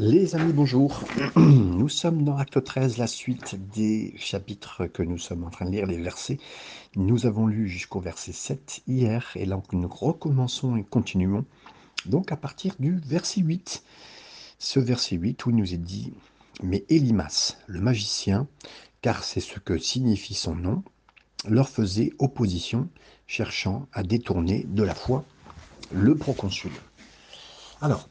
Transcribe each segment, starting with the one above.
Les amis, bonjour. Nous sommes dans Acte 13, la suite des chapitres que nous sommes en train de lire, les versets. Nous avons lu jusqu'au verset 7 hier, et là nous recommençons et continuons. Donc à partir du verset 8. Ce verset 8 où il nous est dit Mais Elimas, le magicien, car c'est ce que signifie son nom, leur faisait opposition, cherchant à détourner de la foi le proconsul. Alors,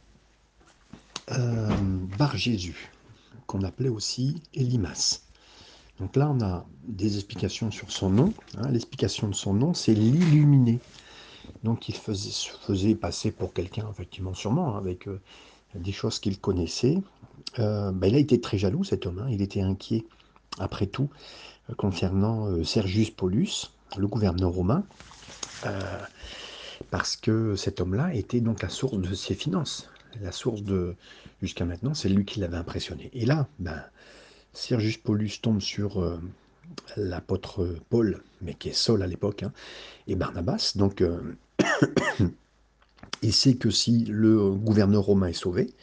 euh, Bar Jésus, qu'on appelait aussi Elimas. Donc là, on a des explications sur son nom. Hein. L'explication de son nom, c'est l'illuminé. Donc il faisait, se faisait passer pour quelqu'un, effectivement, sûrement, hein, avec euh, des choses qu'il connaissait. Euh, ben, il a été très jaloux, cet homme. Hein. Il était inquiet, après tout, concernant Sergius Paulus, le gouverneur romain, parce que cet homme-là était donc la source de ses finances la source de jusqu'à maintenant, c'est lui qui l'avait impressionné. Et là, ben, Sergius Paulus tombe sur euh, l'apôtre Paul, mais qui est Saul à l'époque, hein, et Barnabas. Donc, euh, il sait que si le gouverneur romain est sauvé,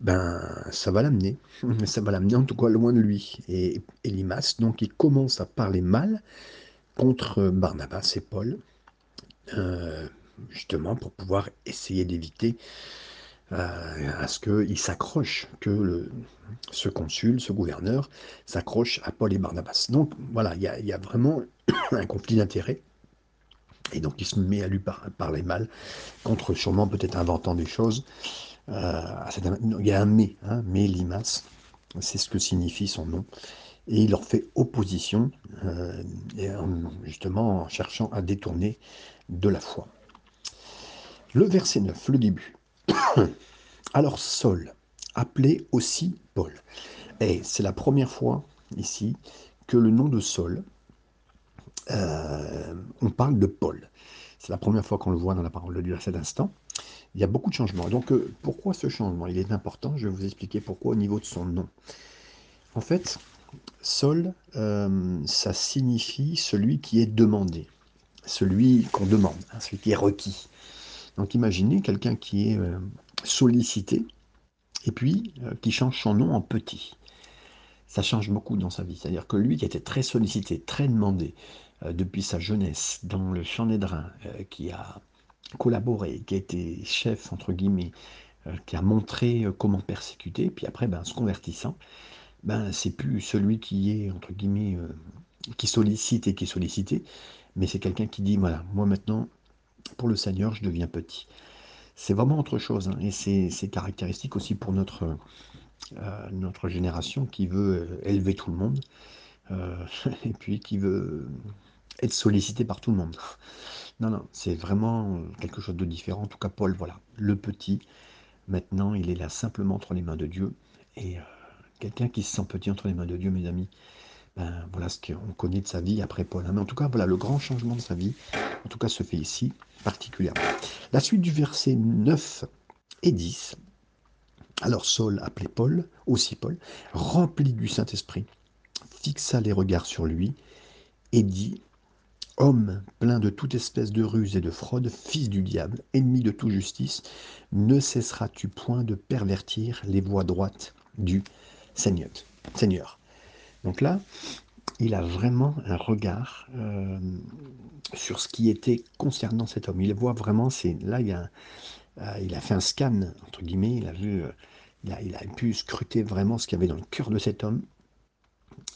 ben, ça va l'amener. Ça va l'amener en tout cas loin de lui. Et Elimas, donc, il commence à parler mal contre Barnabas et Paul, euh, justement pour pouvoir essayer d'éviter à ce qu'il s'accroche, que ce consul, ce gouverneur, s'accroche à Paul et Barnabas. Donc voilà, il y, a vraiment un conflit d'intérêts. Et donc il se met à lui parler mal, contre sûrement peut-être inventant des choses. Euh, il y a un mais, hein, mais Limas, c'est ce que signifie son nom. Et il leur fait opposition, euh, justement en cherchant à détourner de la foi. Le verset 9, le début. Alors Saul, appelé aussi Paul. Et c'est la première fois ici que le nom de Saul, euh, on parle de Paul. C'est la première fois qu'on le voit dans la parole de Dieu à cet instant. Il y a beaucoup de changements. Donc euh, pourquoi ce changement? Il est important, je vais vous expliquer pourquoi au niveau de son nom. En fait, Saul, euh, ça signifie celui qui est demandé, celui qu'on demande, hein, celui qui est requis. Donc imaginez quelqu'un qui est euh, sollicité et puis euh, qui change son nom en petit. Ça change beaucoup dans sa vie. C'est-à-dire que lui qui était très sollicité, très demandé euh, depuis sa jeunesse dans le champ d'Édrin, qui a collaboré, qui a été chef, entre guillemets, qui a montré comment persécuter, puis après, ben, se convertissant, ben, c'est plus celui qui est, entre guillemets, qui sollicite et qui est sollicité, mais c'est quelqu'un qui dit, voilà, moi maintenant, pour le Seigneur, je deviens petit. C'est vraiment autre chose, hein, et c'est caractéristique aussi pour notre, euh, notre génération qui veut euh, élever tout le monde, euh, et puis qui veut être sollicité par tout le monde. Non, non, c'est vraiment quelque chose de différent. En tout cas, Paul, voilà, le petit, maintenant, il est là simplement entre les mains de Dieu, et quelqu'un qui se sent petit entre les mains de Dieu, mes amis, ben, voilà ce qu'on connaît de sa vie après Paul. Hein. Mais en tout cas, voilà, le grand changement de sa vie, en tout cas, se fait ici particulièrement. La suite du verset 9 et 10. Alors Saul, appelé Paul, aussi Paul, rempli du Saint-Esprit, fixa les regards sur lui et dit Homme plein de toute espèce de ruse et de fraude, fils du diable, ennemi de toute justice, ne cesseras-tu point de pervertir les voies droites du Seigneur. Seigneur? Donc là, il a vraiment un regard euh, sur ce qui était concernant cet homme. Il voit vraiment, là, il a, euh, il a fait un scan, entre guillemets, il a vu, euh, il, a, pu scruter vraiment ce qu'il y avait dans le cœur de cet homme.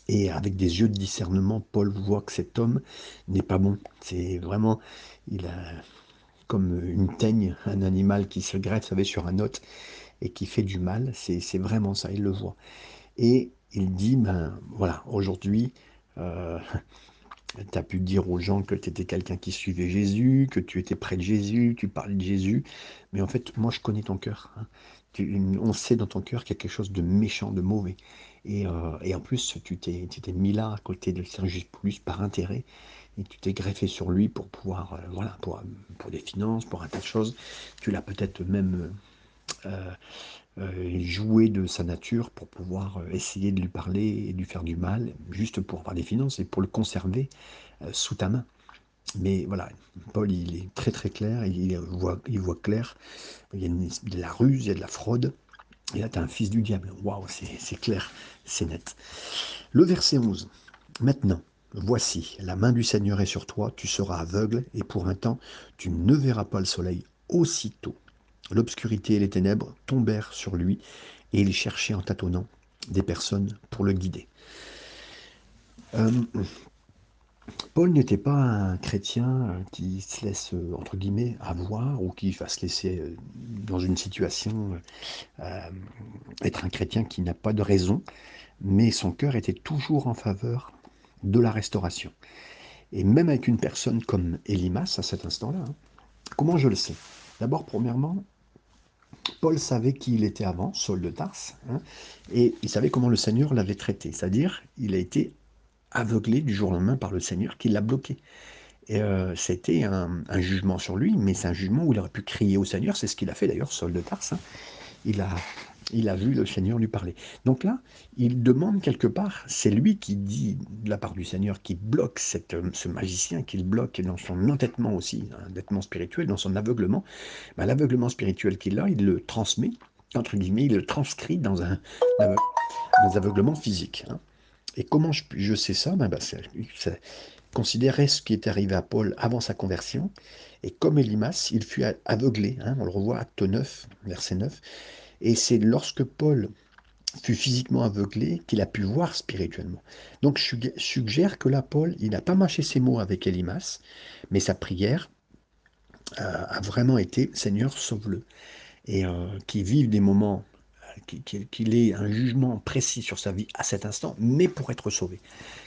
Et avec des yeux de discernement, Paul voit que cet homme n'est pas bon. C'est vraiment, il a comme une teigne, un animal qui se greffe, vous savez, sur un hôte et qui fait du mal. C'est vraiment ça, il le voit. Et il dit, ben voilà, aujourd'hui, euh, tu as pu dire aux gens que tu étais quelqu'un qui suivait Jésus, que tu étais près de Jésus, tu parlais de Jésus, mais en fait, moi je connais ton cœur. Hein. on sait dans ton cœur qu'il y a quelque chose de méchant, de mauvais. Et, euh, en plus, tu t'es mis là à côté de Sergius Paulus par intérêt, et tu t'es greffé sur lui pour pouvoir, euh, voilà, pour, pour des finances, pour un tas de choses. Tu l'as peut-être même jouer de sa nature pour pouvoir euh, essayer de lui parler et de lui faire du mal, juste pour avoir des finances et pour le conserver euh, sous ta main. Mais voilà, Paul, il est très très clair, il voit, il voit clair, il y a de la ruse, il y a de la fraude, Et là, tu as un fils du diable. Waouh, c'est clair, c'est net. Le verset 11. Maintenant, voici, la main du Seigneur est sur toi, tu seras aveugle, et pour un temps, tu ne verras pas le soleil. Aussitôt, l'obscurité et les ténèbres tombèrent sur lui, et il cherchait en tâtonnant des personnes pour le guider. Euh, Paul n'était pas un chrétien qui se laisse, entre guillemets, avoir ou qui va se laisser euh, dans une situation euh, être un chrétien qui n'a pas de raison, mais son cœur était toujours en faveur de la restauration. Et même avec une personne comme Elimas à cet instant-là, hein, comment je le sais? D'abord, premièrement, Paul savait qui il était avant, Saul de Tarse, hein, et il savait comment le Seigneur l'avait traité, c'est-à-dire il a été aveuglé du jour au lendemain par le Seigneur qui l'a bloqué. Euh, c'était un, jugement sur lui, mais c'est un jugement où il aurait pu crier au Seigneur. C'est ce qu'il a fait d'ailleurs, Saul de Tarse. Hein. Il, a, il a vu le Seigneur lui parler. Donc là, il demande quelque part, c'est lui qui dit de la part du Seigneur, qui bloque cette, ce magicien, qu'il bloque dans son entêtement aussi, un entêtement spirituel, dans son aveuglement. Ben, L'aveuglement spirituel qu'il a, il le transmet, entre guillemets, il le transcrit dans un, aveuglement physique. Hein. Et comment je, sais ça? Ben, ben Considérez ce qui est arrivé à Paul avant sa conversion. Et comme Elimas, il fut aveuglé. Hein, on le revoit, acte 9, verset 9. Et c'est lorsque Paul fut physiquement aveuglé qu'il a pu voir spirituellement. Donc je suggère que là, Paul, il n'a pas mâché ses mots avec Elimas, mais sa prière euh, a vraiment été Seigneur, sauve-le. Et euh, qui vive des moments qu'il ait un jugement précis sur sa vie à cet instant, mais pour être sauvé.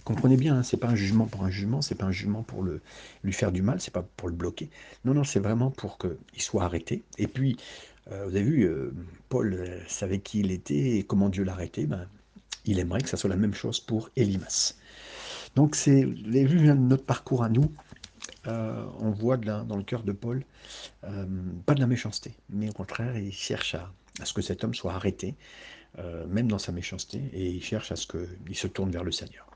Comprenez bien, hein, c'est pas un jugement pour un jugement, c'est pas un jugement pour le, lui faire du mal, c'est pas pour le bloquer. Non, non, c'est vraiment pour qu'il soit arrêté. Et puis, euh, vous avez vu, euh, Paul euh, savait qui il était et comment Dieu l'a arrêté. Ben, il aimerait que ça soit la même chose pour Elimas. Donc, c'est, vous avez vu notre parcours à nous. on voit dans le cœur de Paul, pas de la méchanceté, mais au contraire, il cherche à, ce que cet homme soit arrêté, euh, même dans sa méchanceté, et il cherche à ce qu'il se tourne vers le Seigneur.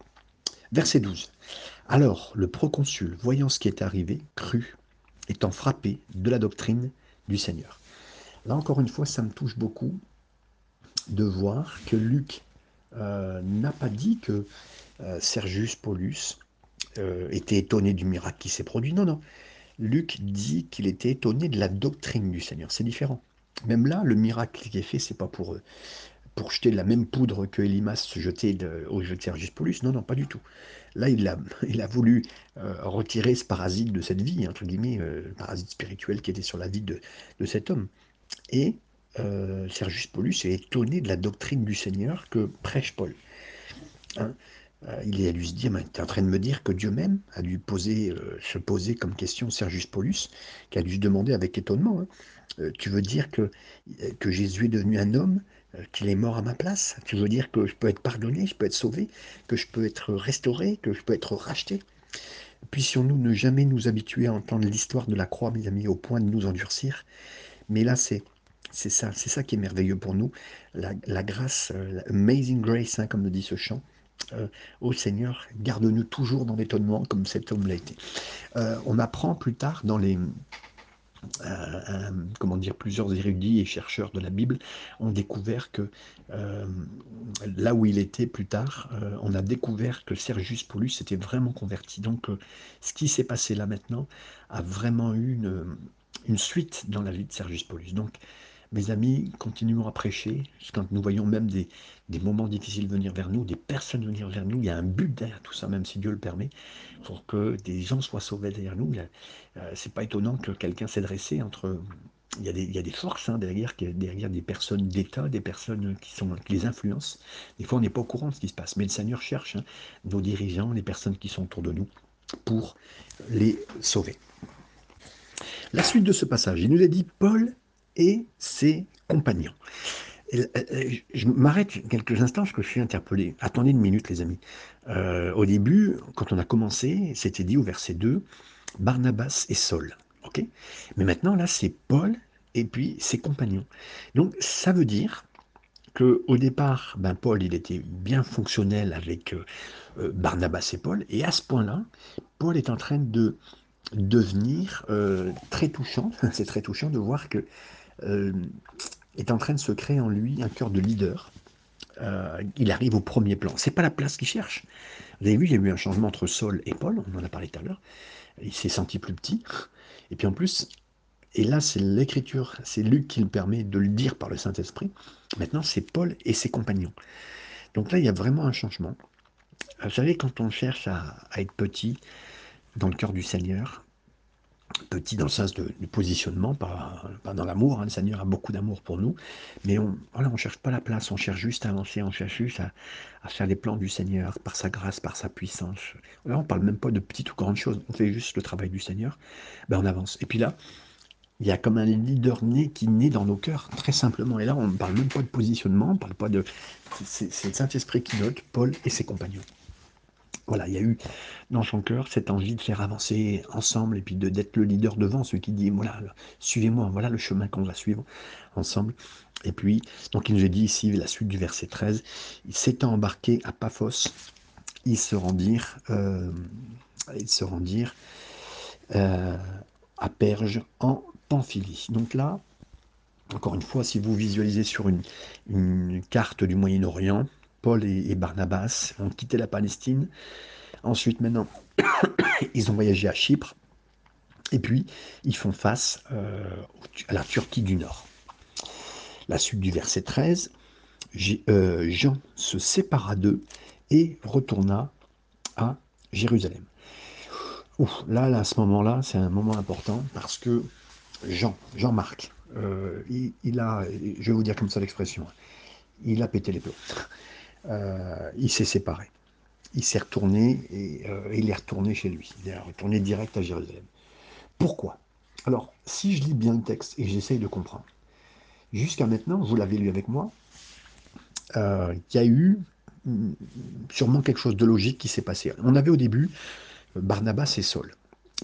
Verset 12. Alors le proconsul, voyant ce qui est arrivé, crut, étant frappé de la doctrine du Seigneur. Là encore une fois, ça me touche beaucoup de voir que Luc euh, n'a pas dit que euh, Sergius Paulus était étonné du miracle qui s'est produit. Non, non. Luc dit qu'il était étonné de la doctrine du Seigneur. C'est différent. Même là, le miracle qui est fait, c'est pas pour, euh, pour jeter de la même poudre que Elimas se jetait au jeu de Sergius Paulus. Non, non, pas du tout. Là, il a, voulu euh, retirer ce parasite de cette vie, entre guillemets, euh, le parasite spirituel qui était sur la vie de, cet homme. Et Sergius Paulus est étonné de la doctrine du Seigneur que prêche Paul. Hein il a dû se dire, tu es en train de me dire que Dieu même a dû poser, se poser comme question Sergius Paulus, qui a dû se demander avec étonnement, hein, euh, tu veux dire que, euh, Jésus est devenu un homme, euh, qu'il est mort à ma place? Tu veux dire que je peux être pardonné, je peux être sauvé, que je peux être restauré, que je peux être racheté? Puissions-nous ne jamais nous habituer à entendre l'histoire de la croix, mes amis, au point de nous endurcir? Mais là, c'est ça, c'est ça qui est merveilleux pour nous, la, grâce, amazing grace, hein, comme le dit ce chant. ô Seigneur, garde-nous toujours dans l'étonnement comme cet homme l'a été. on apprend plus tard dans les, euh, comment dire, plusieurs érudits et chercheurs de la Bible ont découvert que euh, là où il était plus tard, euh, on a découvert que Sergius Paulus s'était vraiment converti. Donc ce qui s'est passé là maintenant a vraiment eu une, une suite dans la vie de Sergius Paulus. Donc mes amis, continuons à prêcher. Quand nous voyons même des, moments difficiles venir vers nous, des personnes venir vers nous, il y a un but derrière tout ça, même si Dieu le permet, pour que des gens soient sauvés derrière nous. Euh, c'est pas étonnant que quelqu'un s'est dressé entre. Il y, a des, il y a des forces hein, derrière, derrière des personnes d'État, des personnes qui, sont, qui les influencent. Des fois, on n'est pas au courant de ce qui se passe, mais le Seigneur cherche hein, nos dirigeants, les personnes qui sont autour de nous, pour les sauver. La suite de ce passage, il nous a dit Paul et ses compagnons. Euh, euh, je m'arrête quelques instants parce que je suis interpellé. Attendez une minute, les amis. Euh, au début, quand on a commencé, c'était dit au verset 2, Barnabas et Saul. Mais maintenant, là, c'est Paul et puis ses compagnons. Donc, ça veut dire que au départ, ben, Paul, il était bien fonctionnel avec Barnabas et Paul. Et à ce point-là, Paul est en train de devenir très touchant. c'est très touchant de voir que euh, est en train de se créer en lui un cœur de leader. Euh, il arrive au premier plan. C'est pas la place qu'il cherche. Vous avez vu, il y a eu un changement entre Saul et Paul, on en a parlé tout à l'heure. Il s'est senti plus petit. Et puis en plus, et là c'est l'écriture, c'est Luc qui le permet de le dire par le Saint-Esprit. Maintenant c'est Paul et ses compagnons. Donc là il y a vraiment un changement. Vous savez, quand on cherche à être petit dans le cœur du Seigneur, petit dans le sens de, du positionnement, pas, dans l'amour. Hein. Le Seigneur a beaucoup d'amour pour nous, mais on voilà, on cherche pas la place, on cherche juste à avancer, on cherche juste à, faire les plans du Seigneur par sa grâce, par sa puissance. Là, on parle même pas de petites ou grandes choses, on fait juste le travail du Seigneur, ben on avance. Et puis là, il y a comme un leader né qui naît dans nos cœurs, très simplement. Et là, on ne parle même pas de positionnement, on parle pas de... C'est le Saint-Esprit qui note, Paul et ses compagnons. Voilà, il y a eu dans son cœur cette envie de faire avancer ensemble et puis d'être le leader devant, celui qui dit voilà, suivez-moi, voilà le chemin qu'on va suivre ensemble. Et puis, donc il nous a dit ici, la suite du verset 13, il s'étant embarqué à Paphos, ils se rendirent, euh, se rendirent euh, à Perge en Pamphylie. Donc là, encore une fois, si vous visualisez sur une, une carte du Moyen-Orient, Paul et, Barnabas ont quitté la Palestine. Ensuite, maintenant, ils ont voyagé à Chypre. Et puis, ils font face euh, à la Turquie du Nord. La suite du verset 13, euh, Jean se sépara d'eux et retourna à Jérusalem. là, à ce moment-là, c'est un moment important parce que Jean, Jean-Marc, euh, il, a, je vais vous dire comme ça l'expression, il a pété les plombs. Euh, il s'est séparé. Il s'est retourné et euh, il est retourné chez lui. Il est retourné direct à Jérusalem. Pourquoi? Alors, si je lis bien le texte et j'essaye de comprendre, jusqu'à maintenant, vous l'avez lu avec moi, euh, il y a eu mm, sûrement quelque chose de logique qui s'est passé. On avait au début Barnabas et Saul.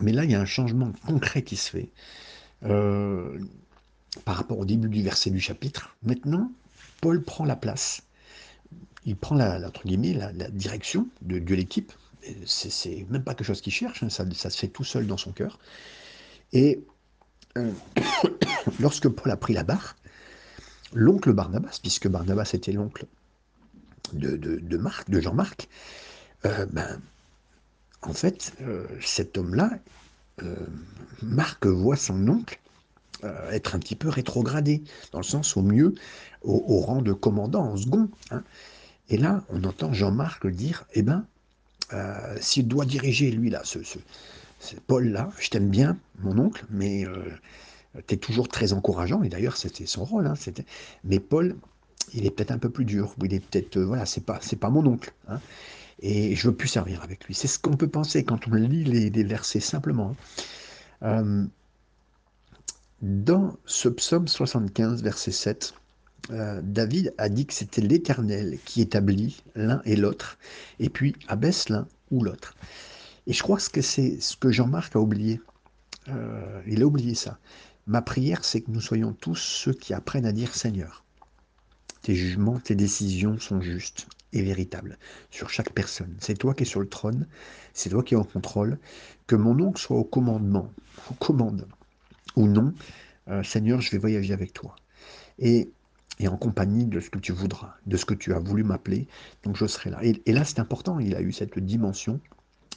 Mais là, il y a un changement concret qui se fait par rapport au début du verset du chapitre. Maintenant, Paul prend la place il prend la, entre guillemets, la, direction de, l'équipe. C'est même pas quelque chose qu'il cherche, hein, ça, se fait tout seul dans son cœur. Et euh, lorsque Paul a pris la barre, l'oncle Barnabas, puisque Barnabas était l'oncle de, Marc, de Jean-Marc, euh, ben, en fait, euh, cet homme-là, Marc voit son oncle être un petit peu rétrogradé, dans le sens au mieux au, rang de commandant en second. Hein. Et là, on entend Jean-Marc dire, eh ben, euh, s'il doit diriger, lui, là, ce, Paul-là, je t'aime bien, mon oncle, mais euh, tu es toujours très encourageant, et d'ailleurs, c'était son rôle, hein, mais Paul, il est peut-être un peu plus dur, il est peut-être, euh, voilà, c'est pas, pas mon oncle, hein, et je veux plus servir avec lui. C'est ce qu'on peut penser quand on lit les, versets simplement. Hein. dans ce psaume 75, verset 7, euh, David a dit que c'était l'Éternel qui établit l'un et l'autre, et puis abaisse l'un ou l'autre. Et je crois que c'est ce que Jean-Marc a oublié. Euh, il a oublié ça. Ma prière, c'est que nous soyons tous ceux qui apprennent à dire Seigneur. Tes jugements, tes décisions sont justes et véritables sur chaque personne. C'est toi qui es sur le trône, c'est toi qui es en contrôle. Que mon oncle soit au commandement, au commande ou non, euh, Seigneur, je vais voyager avec toi. Et et en compagnie de ce que tu voudras, de ce que tu as voulu m'appeler. Donc je serai là. Et, là, c'est important, il a eu cette dimension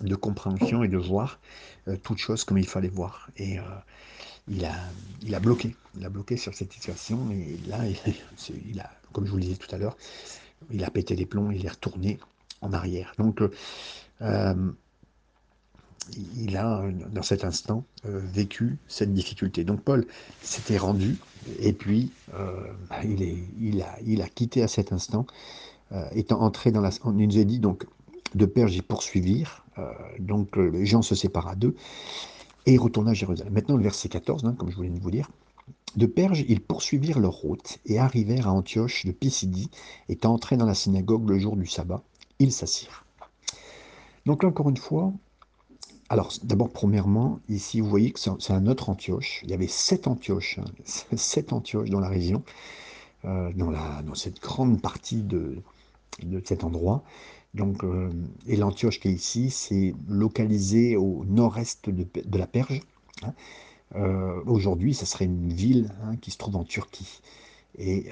de compréhension et de voir euh, toutes choses comme il fallait voir. Et euh, il, a, il a bloqué, il a bloqué sur cette situation. Et là, il, a, comme je vous le disais tout à l'heure, il a pété les plombs, il est retourné en arrière. Donc, euh, il a, dans cet instant, vécu cette difficulté. Donc Paul s'était rendu et puis, euh, il, a, quitté à cet instant, euh, étant entré dans la... On nous a dit donc, de Perge, ils poursuivirent, euh, donc gens se séparent d'eux, et retourna à Jérusalem. Maintenant, le verset 14, hein, comme je voulais vous dire. De Perge, ils poursuivirent leur route et arrivèrent à Antioche de Pisidie, étant entrés dans la synagogue le jour du sabbat, ils s'assirent. Donc là, encore une fois, alors, d'abord, premièrement, ici, vous voyez que c'est un autre Antioche. Il y avait sept Antioches, hein, sept Antioches dans la région, euh, dans, cette grande partie de, cet endroit. Donc, euh, et l'Antioche qui est ici, c'est localisé au nord-est de, la Perge. Hein. Euh, aujourd'hui, ça serait une ville hein, qui se trouve en Turquie. Et,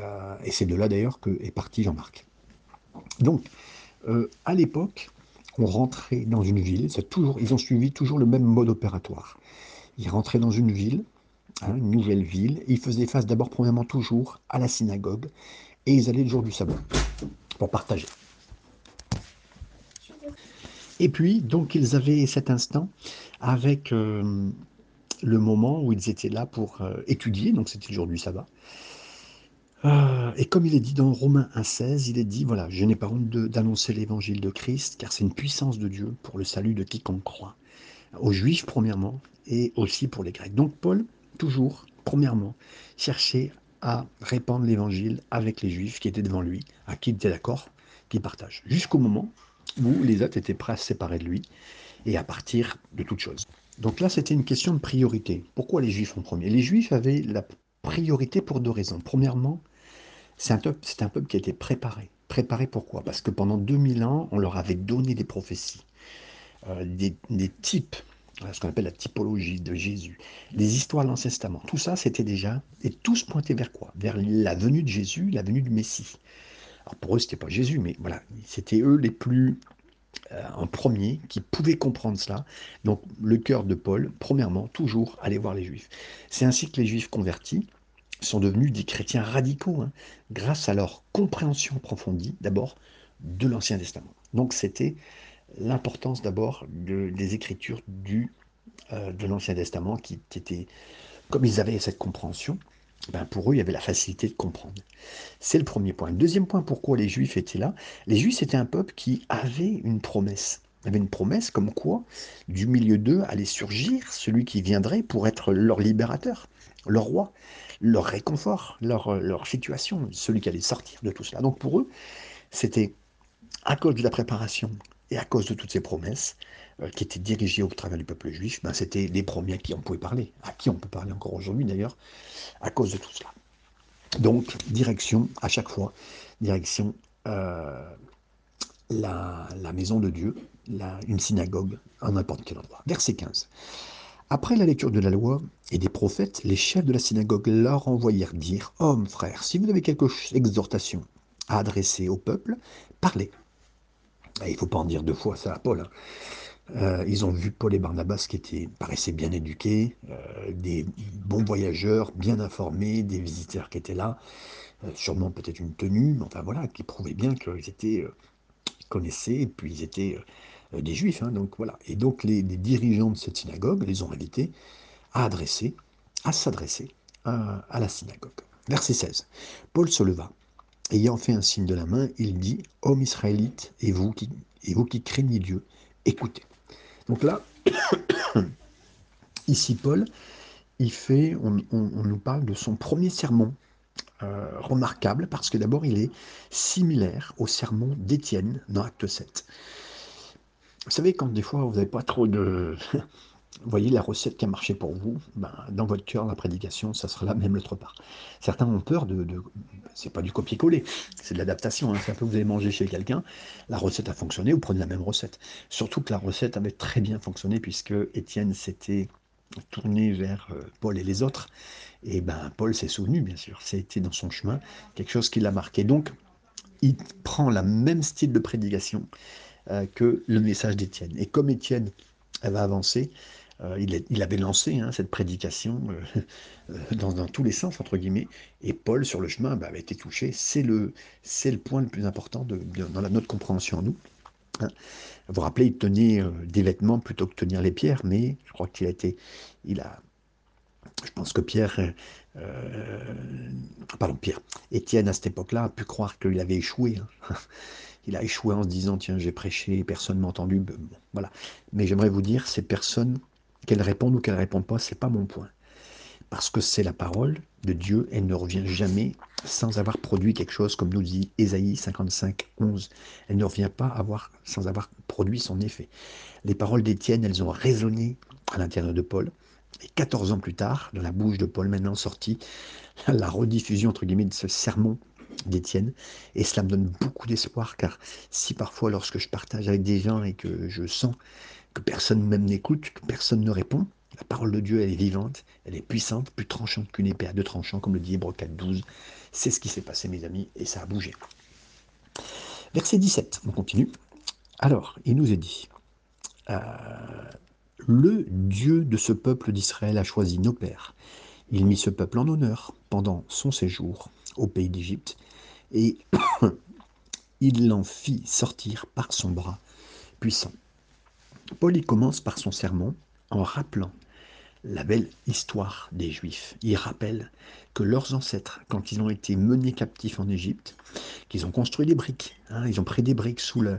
c'est de là d'ailleurs que est parti Jean-Marc. Donc, à l'époque, on dans une ville, toujours, ils ont suivi toujours le même mode opératoire. Ils rentraient dans une ville, hein, une nouvelle ville, ils faisaient face d'abord, premièrement, toujours à la synagogue, et ils allaient le jour du sabbat pour partager. Et puis, donc, ils avaient cet instant avec euh, le moment où ils étaient là pour euh, étudier, donc c'était le jour du sabbat. Euh, et comme il est dit dans Romains 1,16, il est dit voilà, je n'ai pas honte d'annoncer l'évangile de Christ, car c'est une puissance de Dieu pour le salut de quiconque croit. Aux Juifs, premièrement, et aussi pour les Grecs. Donc, Paul, toujours, premièrement, cherchait à répandre l'évangile avec les Juifs qui étaient devant lui, à qui il était d'accord, qui partagent. Jusqu'au moment où les autres étaient prêts à se séparer de lui et à partir de toute chose. Donc là, c'était une question de priorité. Pourquoi les Juifs en premier? Les Juifs avaient la priorité pour deux raisons. Premièrement, c'est un, peuple, qui a été préparé. Préparé pourquoi? Parce que pendant 2000 ans, on leur avait donné des prophéties, euh, des, types, ce qu'on appelle la typologie de Jésus, des histoires de l'Ancien Testament. Tout ça, c'était déjà, et tous pointaient vers quoi? Vers la venue de Jésus, la venue du Messie. Alors pour eux, c'était pas Jésus, mais voilà, c'était eux les plus euh, en premier qui pouvaient comprendre cela. Donc le cœur de Paul, premièrement, toujours aller voir les Juifs. C'est ainsi que les Juifs convertis sont devenus des chrétiens radicaux, hein, grâce à leur compréhension approfondie, d'abord, de l'Ancien Testament. Donc c'était l'importance d'abord des écritures euh, de l'Ancien Testament qui, étaient, comme ils avaient cette compréhension, ben pour eux, il y avait la facilité de comprendre. C'est le premier point. Deuxième point, pourquoi les Juifs étaient là? Les Juifs, c'était un peuple qui avait une promesse. Il avait une promesse comme quoi, du milieu d'eux allait surgir celui qui viendrait pour être leur libérateur, leur roi, leur réconfort, leur, leur situation, celui qui allait sortir de tout cela. Donc pour eux, c'était à cause de la préparation et à cause de toutes ces promesses euh, qui étaient dirigées au travers du peuple juif, ben c'était les premiers qui en pouvaient parler, à qui on peut parler encore aujourd'hui d'ailleurs, à cause de tout cela. Donc, direction, à chaque fois, direction euh, la, maison de Dieu, une synagogue, à n'importe quel endroit. Verset 15. Après la lecture de la loi et des prophètes, les chefs de la synagogue leur envoyèrent dire Hommes, frères, si vous avez quelque exhortation à adresser au peuple, parlez. il ne faut pas en dire deux fois ça à Paul. Hein. Euh, ils ont vu Paul et Barnabas qui étaient, paraissaient bien éduqués, euh, des bons voyageurs, bien informés, des visiteurs qui étaient là, euh, sûrement peut-être une tenue, enfin voilà, qui prouvaient bien qu'ils étaient connaissaient, et puis ils étaient des juifs. Hein, donc voilà. Et donc les, dirigeants de cette synagogue les ont invités à adresser, à s'adresser à, à la synagogue. Verset 16. Paul se leva. Ayant fait un signe de la main, il dit Hommes israélites, et vous qui, et vous qui craignez Dieu, écoutez. Donc là, ici Paul, il fait, on, nous parle de son premier sermon, euh, remarquable parce que d'abord il est similaire au sermon d'Étienne dans Acte 7. Vous savez, quand des fois vous n'avez pas trop de, vous voyez la recette qui a marché pour vous, ben, dans votre cœur, la prédication, ça sera la même l'autre part. Certains ont peur de, de c'est pas du copier-coller, c'est de l'adaptation. Hein. C'est un peu vous avez mangé chez quelqu'un, la recette a fonctionné, vous prenez la même recette. Surtout que la recette avait très bien fonctionné puisque Étienne s'était tourné vers euh, Paul et les autres. Et ben Paul s'est souvenu, bien sûr. C'était dans son chemin quelque chose qui l'a marqué. Donc, il prend le même style de prédication que le message d'Étienne. Et comme Étienne va avancer, euh, il, avait lancé hein, cette prédication euh, euh, dans, tous les sens, entre guillemets, et Paul, sur le chemin, bah, avait été touché. C'est le, point le plus important dans notre compréhension, nous. Hein. Vous vous rappelez, il tenait des vêtements plutôt que tenir les pierres, mais je crois qu'il a été. Il a, je pense que Pierre. pardon, Pierre. Étienne, à cette époque-là, a pu croire qu'il avait échoué. Hein. il a échoué en se disant tiens j'ai prêché personne ne m'a entendu voilà mais j'aimerais vous dire ces personnes qu'elle réponde ou qu'elle ne réponde pas, c'est pas mon point. Parce que c'est la parole de Dieu, elle ne revient jamais sans avoir produit quelque chose, comme nous dit Ésaïe 55, 11. Elle ne revient pas avoir, sans avoir produit son effet. Les paroles d'Étienne, elles ont résonné à l'intérieur de Paul. Et 14 ans plus tard, dans la bouche de Paul, maintenant sorti, la rediffusion, entre guillemets, de ce sermon d'Étienne. Et cela me donne beaucoup d'espoir, car si parfois, lorsque je partage avec des gens et que je sens que personne même n'écoute, que personne ne répond, La parole de Dieu, elle est vivante, elle est puissante, plus tranchante qu'une épée à deux tranchants, comme le dit Hébreu 4, 12. C'est ce qui s'est passé, mes amis, et ça a bougé. Verset 17, on continue. Alors, il nous est dit, euh, le Dieu de ce peuple d'Israël a choisi nos pères. Il mit ce peuple en honneur pendant son séjour au pays d'Égypte, et il l'en fit sortir par son bras puissant. Paul y commence par son sermon en rappelant la belle histoire des Juifs. Il rappelle que leurs ancêtres, quand ils ont été menés captifs en Égypte, qu'ils ont construit des briques, hein, ils ont pris des briques sous, le,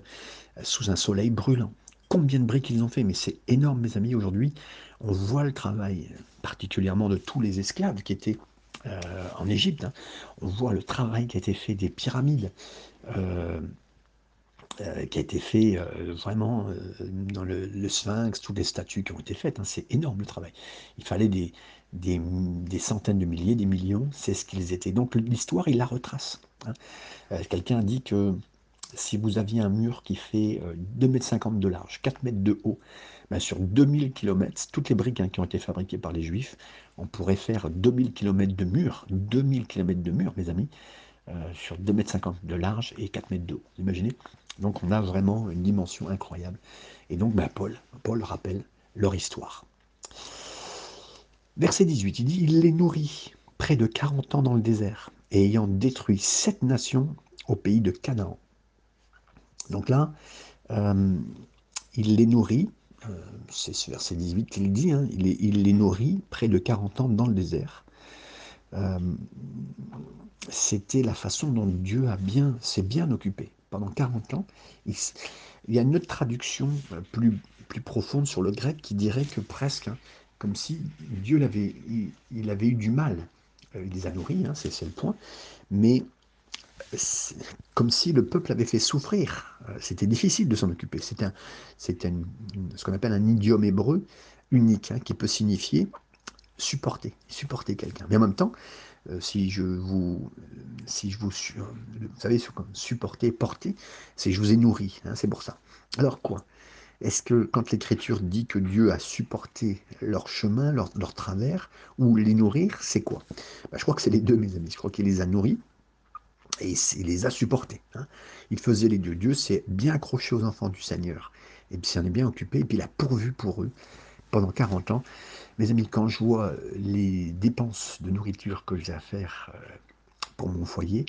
sous un soleil brûlant. Combien de briques ils ont fait? Mais c'est énorme, mes amis. Aujourd'hui, on voit le travail, particulièrement de tous les esclaves qui étaient euh, en Égypte. Hein. On voit le travail qui a été fait des pyramides. Euh, euh, qui a été fait vraiment dans le, Sphinx, toutes les statues qui ont été faites. Hein, c'est énorme le travail. Il fallait des, centaines de milliers, des millions, c'est ce qu'ils étaient. Donc l'histoire, il la retrace. Hein. Quelqu'un dit que si vous aviez un mur qui fait 2,50 m de large, 4 mètres de haut, ben sur 2000 km, toutes les briques hein, qui ont été fabriquées par les Juifs, on pourrait faire 2000 km de mur, 2000 km de mur, mes amis, sur 2,50 m de large et 4 mètres de haut. Imaginez? Donc on a vraiment une dimension incroyable. Et donc bah, Paul, Paul rappelle leur histoire. Verset 18, il dit, il les nourrit près de 40 ans dans le désert, et ayant détruit sept nations au pays de Canaan. Donc là, euh, il les nourrit, euh, c'est ce verset 18 qu'il dit, hein, il, les, nourrit près de 40 ans dans le désert. Euh, c'était la façon dont Dieu a bien, s'est bien occupé pendant 40 ans. Il, y a une autre traduction euh, plus, profonde sur le grec qui dirait que presque hein, comme si Dieu avait eu du mal. Euh, il les a nourris, hein, c'est, le point, mais comme si le peuple avait fait souffrir. Euh, c'était difficile de s'en occuper. C'était, un, ce qu'on appelle un idiome hébreu unique, hein, qui peut signifier supporter, supporter quelqu'un. Mais en même temps, euh, si je vous, si je vous, savez, supporter, porter, c'est je vous ai nourri, hein, c'est pour ça. Alors quoi? Est-ce que quand l'Écriture dit que Dieu a supporté leur chemin, leur, travers, ou les nourrir, c'est quoi? Bah, Je crois que c'est les deux, mes amis. Je crois qu'il les a nourris et il les a supportés. Hein. Il faisait les deux. Dieu s'est bien accroché aux enfants du Seigneur et puis s'en est bien occupé et puis il a pourvu pour eux pendant 40 ans. Mes amis, quand je vois les dépenses de nourriture que j'ai à faire euh, pour mon foyer,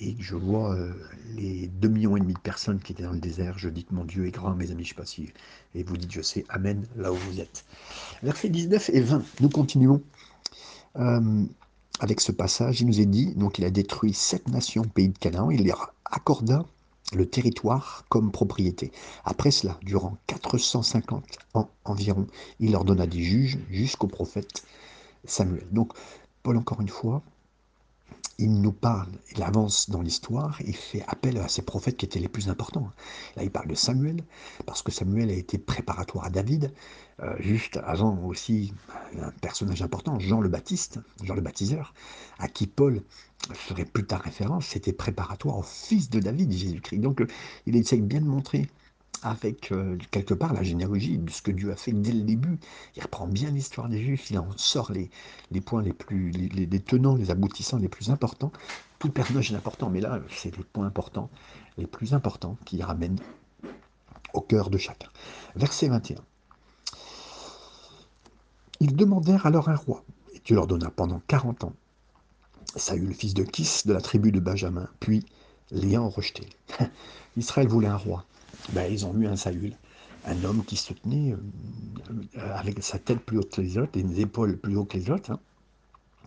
et que je vois euh, les 2 millions et demi de personnes qui étaient dans le désert, je dis que mon Dieu est grand, mes amis, je ne sais pas si... Et vous dites, je sais, Amen, là où vous êtes. Versets 19 et 20, nous continuons. Euh, avec ce passage, il nous est dit, donc il a détruit sept nations, pays de Canaan, il les accorda le territoire comme propriété. Après cela, durant 450 ans environ, il leur donna des juges jusqu'au prophète Samuel. Donc, Paul, encore une fois, il nous parle, il avance dans l'histoire, il fait appel à ces prophètes qui étaient les plus importants. Là, il parle de Samuel, parce que Samuel a été préparatoire à David, euh, juste avant aussi un personnage important, Jean le Baptiste, Jean le Baptiseur, à qui Paul ferait plus tard référence, c'était préparatoire au fils de David, Jésus-Christ. Donc, il essaye bien de montrer avec euh, quelque part la généalogie de ce que Dieu a fait dès le début. Il reprend bien l'histoire des Juifs, il en sort les, les points les plus, les, tenants, les aboutissants les plus importants. Tout personnage est important, mais là, c'est les points importants, les plus importants qui ramènent au cœur de chacun. Verset 21. Ils demandèrent alors un roi, et Dieu leur donna pendant 40 ans Saül, fils de Kis, de la tribu de Benjamin, puis l'ayant rejeté. Israël voulait un roi ben, ils ont eu un Saül, un homme qui se tenait euh, avec sa tête plus haute que les autres, et des épaules plus hautes que les autres. Hein.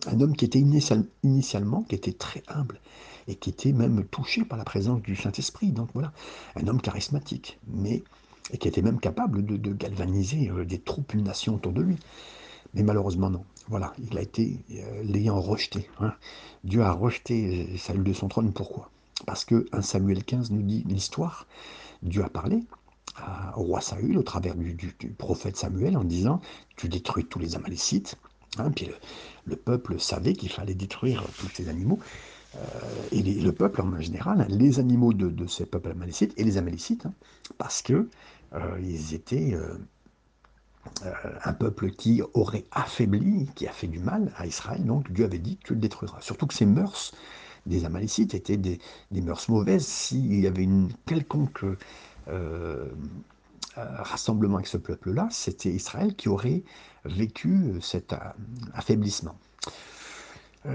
Un homme qui était initialement, qui était très humble, et qui était même touché par la présence du Saint-Esprit. Donc voilà, un homme charismatique, mais et qui était même capable de, galvaniser euh, des troupes, une nation autour de lui. Mais malheureusement, non. Voilà, il a été euh, l'ayant rejeté. Hein. Dieu a rejeté Saül de son trône. Pourquoi? Parce que 1 Samuel 15 nous dit l'histoire Dieu a parlé au roi Saül au travers du, prophète Samuel en disant Tu détruis tous les Amalécites. Hein, puis le, peuple savait qu'il fallait détruire tous ces animaux. Euh, et le peuple en général, les animaux de, ces peuples amalécites et les Amalécites, hein, parce que euh, ils étaient. Euh, un peuple qui aurait affaibli, qui a fait du mal à Israël, donc Dieu avait dit tu le détruiras. Surtout que ces mœurs des Amalécites étaient des, mœurs mauvaises. S'il y avait une quelconque euh, rassemblement avec ce peuple-là, c'était Israël qui aurait vécu cet affaiblissement.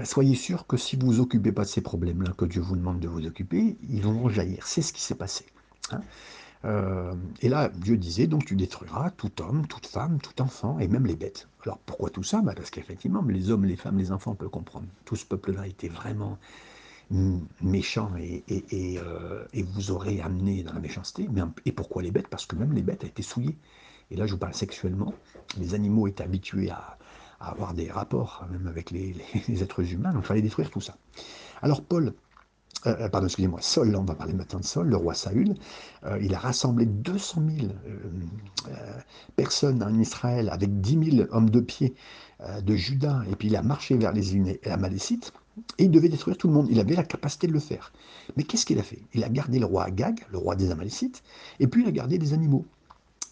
Soyez sûr que si vous ne vous occupez pas de ces problèmes-là que Dieu vous demande de vous occuper, ils vont jaillir. C'est ce qui s'est passé. Hein. Euh, et là, Dieu disait, donc tu détruiras tout homme, toute femme, tout enfant, et même les bêtes. Alors pourquoi tout ça? Bah, Parce qu'effectivement, les hommes, les femmes, les enfants, on peut comprendre. Tout ce peuple-là était vraiment méchant et, euh, et, vous aurez amené dans la méchanceté. Mais, et pourquoi les bêtes? Parce que même les bêtes étaient souillées. Et là, je vous parle sexuellement. Les animaux étaient habitués à, avoir des rapports, même avec les, êtres humains. Donc il fallait détruire tout ça. Alors Paul euh, euh, pardon, excusez-moi, Saul, on va parler maintenant de Saul, le roi Saül, il a rassemblé 200 000 personnes en Israël avec 10 000 hommes de pied de Juda, et puis il a marché vers les Amalécites, et il devait détruire tout le monde. Il avait la capacité de le faire. Mais qu'est-ce qu'il a fait? Il a gardé le roi Agag, le roi des Amalécites, et puis il a gardé des animaux.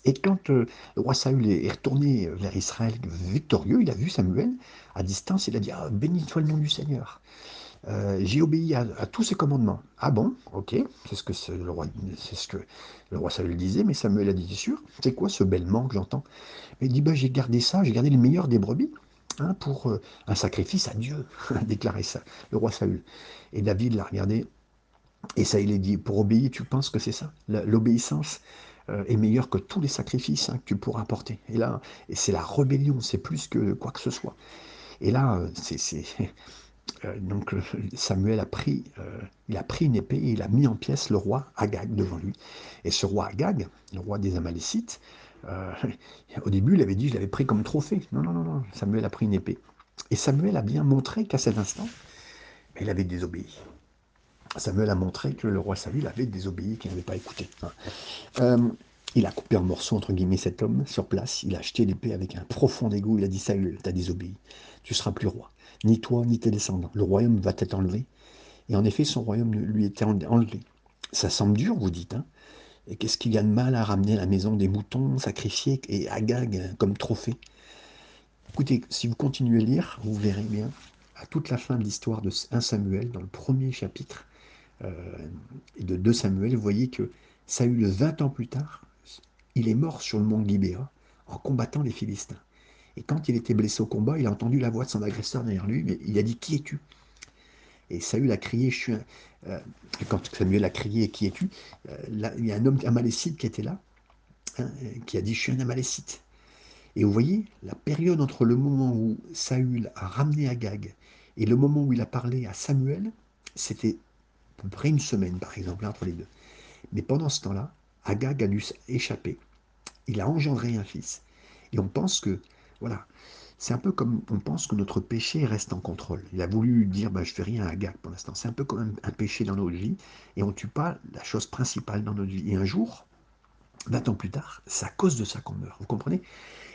Et quand le roi Saül est retourné vers Israël victorieux, il a vu Samuel à distance, il a dit ah, Béni soit le nom du Seigneur. Euh, j'ai obéi à, tous ses commandements. Ah bon, ok, c'est ce que le roi, c'est ce que le roi Saül disait, mais Samuel a dit, sûr, c'est quoi ce bêlement que j'entends? Il dit, bah, j'ai gardé ça, j'ai gardé le meilleur des brebis pour euh, un sacrifice à Dieu, a déclaré ça, le roi Saül. Et David l'a regardé, et ça, il a dit, pour obéir, tu penses que c'est ça? L'obéissance euh, est meilleure que tous les sacrifices hein, que tu pourras apporter. Et là, c'est la rébellion, c'est plus que quoi que ce soit. Et là, c'est euh, donc euh, Samuel a pris, il a pris une épée et il a mis en pièces le roi Agag devant lui. Et ce roi Agag, le roi des Amalécites, au début il avait dit je l'avais pris comme trophée. Non, non, non, non, Samuel a pris une épée. Et Samuel a bien montré qu'à cet instant, il avait désobéi. Samuel a montré que le roi Saül avait désobéi, qu'il n'avait pas écouté. Hein. il a coupé en morceaux, entre guillemets, cet homme sur place. Il a acheté l'épée avec un profond dégoût. Il a dit Saül, as désobéi. Tu seras plus roi ni toi, ni tes descendants. Le royaume va être enlevé. Et en effet, son royaume lui était enlevé. Ça semble dur, vous dites. Hein et qu'est-ce qu'il y a de mal à ramener à la maison des moutons sacrifiés et Agag comme trophée? Écoutez, si vous continuez à lire, vous verrez bien, à toute la fin de l'histoire de 1 Samuel, dans le premier chapitre euh, de 2 Samuel, vous voyez que Saül, 20 ans plus tard, il est mort sur le mont Gibéa en combattant les Philistins. Et quand il était blessé au combat, il a entendu la voix de son agresseur derrière lui, mais il a dit Qui es-tu? Et Saül a crié Je suis un... Euh, quand Samuel a crié Qui es-tu? Euh, Il y a un homme, un malécite qui était là, hein, qui a dit Je suis un amalécite. Et vous voyez, la période entre le moment où Saül a ramené Agag et le moment où il a parlé à Samuel, c'était à peu près une semaine, par exemple, entre les deux. Mais pendant ce temps-là, Agag a dû échapper. Il a engendré un fils. Et on pense que voilà. C'est un peu comme on pense que notre péché reste en contrôle. Il a voulu dire bah, je fais rien à Agag pour l'instant. C'est un peu comme un, péché dans notre vie et on ne tue pas la chose principale dans notre vie. Et un jour, 20 ans plus tard, c'est à cause de ça qu'on meurt. Vous comprenez?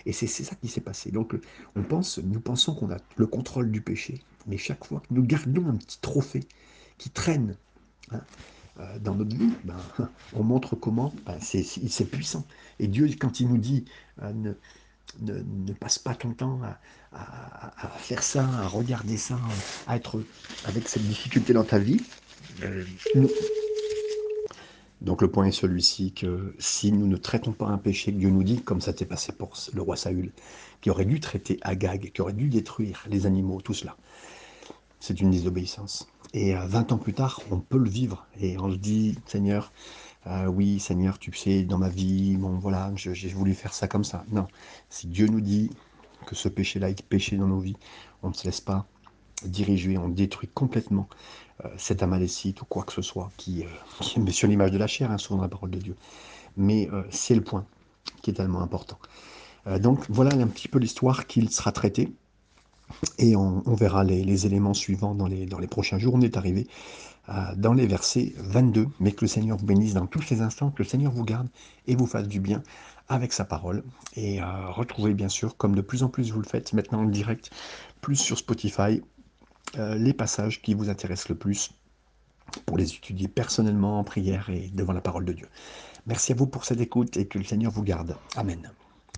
Et c'est ça qui s'est passé. Donc on pense, nous pensons qu'on a le contrôle du péché, mais chaque fois que nous gardons un petit trophée qui traîne hein, euh, dans notre vie, ben, on montre comment ben, c'est puissant. Et Dieu, quand il nous dit euh, ne, passe pas ton temps à, faire ça, à regarder ça, à être avec cette difficulté dans ta vie. Euh, Donc le point est celui-ci que si nous ne traitons pas un péché, Dieu nous dit, comme ça s'est passé pour le roi Saül, qui aurait dû traiter Agag, qui aurait dû détruire les animaux, tout cela, c'est une désobéissance. Et 20 ans plus tard, on peut le vivre. Et on se dit, Seigneur, ah oui, Seigneur, tu sais, dans ma vie, bon voilà, j'ai voulu faire ça comme ça. Non, si Dieu nous dit que ce péché-là est péché dans nos vies, on ne se laisse pas diriger, on détruit complètement euh, cet amalécite ou quoi que ce soit qui, euh, est sur l'image de la chair, hein, selon la parole de Dieu. Mais euh, c'est le point qui est tellement important. donc voilà un petit peu l'histoire qu'il sera traité. Et on, verra les, éléments suivants dans les, dans les prochains jours. On est arrivé dans les versets 22. Mais que le Seigneur vous bénisse dans tous les instants, que le Seigneur vous garde et vous fasse du bien avec sa parole. Et euh, retrouvez bien sûr, comme de plus en plus vous le faites maintenant en direct, plus sur Spotify, euh, les passages qui vous intéressent le plus pour les étudier personnellement en prière et devant la parole de Dieu. Merci à vous pour cette écoute et que le Seigneur vous garde. Amen.